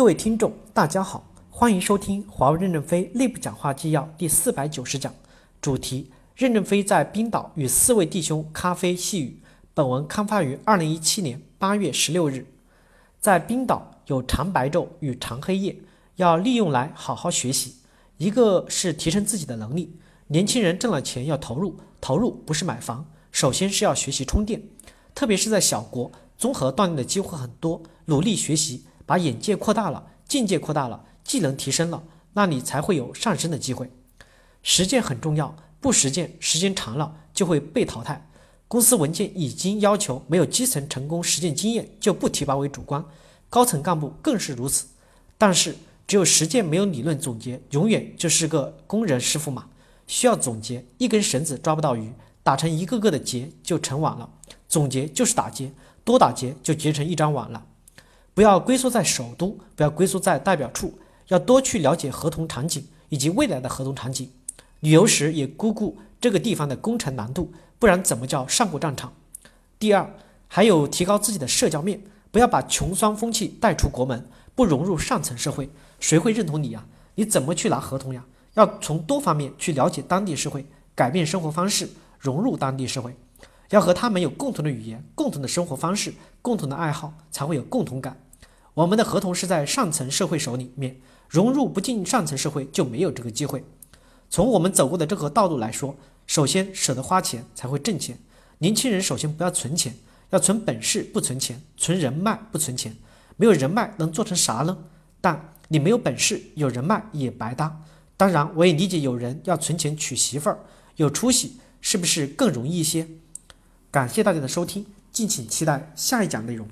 各位听众，大家好，欢迎收听华为任正非内部讲话纪要第四百九十讲，主题：任正非在冰岛与四位弟兄咖啡细语。本文刊发于二零一七年八月十六日。在冰岛有长白昼与长黑夜，要利用来好好学习。一个是提升自己的能力，年轻人挣了钱要投入，投入不是买房，首先是要学习充电，特别是在小国，综合锻炼的机会很多，努力学习。把眼界扩大了，境界扩大了，技能提升了，那你才会有上升的机会。实践很重要，不实践，时间长了就会被淘汰。公司文件已经要求没有基层成功实践经验就不提拔为主管，高层干部更是如此。但是只有实践没有理论总结，永远就是个工人师傅嘛，需要总结。一根绳子抓不到鱼，打成一个个的结就成网了。总结就是打结，多打结就结成一张网了。不要龟缩在首都，不要龟缩在代表处，要多去了解合同场景以及未来的合同场景。旅游时也估估这个地方的工程难度，不然怎么叫上过战场？第二，还有提高自己的社交面，不要把穷酸风气带出国门，不融入上层社会，谁会认同你呀？你怎么去拿合同呀？要从多方面去了解当地社会，改变生活方式，融入当地社会，要和他们有共同的语言、共同的生活方式。共同的爱好才会有共同感。我们的合同是在上层社会手里面，融入不进上层社会就没有这个机会。从我们走过的这个道路来说，首先舍得花钱才会挣钱。年轻人首先不要存钱，要存本事不存钱，存人脉不存钱。没有人脉能做成啥呢？但你没有本事，有人脉也白搭。当然，我也理解有人要存钱娶媳妇儿，有出息是不是更容易一些？感谢大家的收听。敬请期待下一讲内容。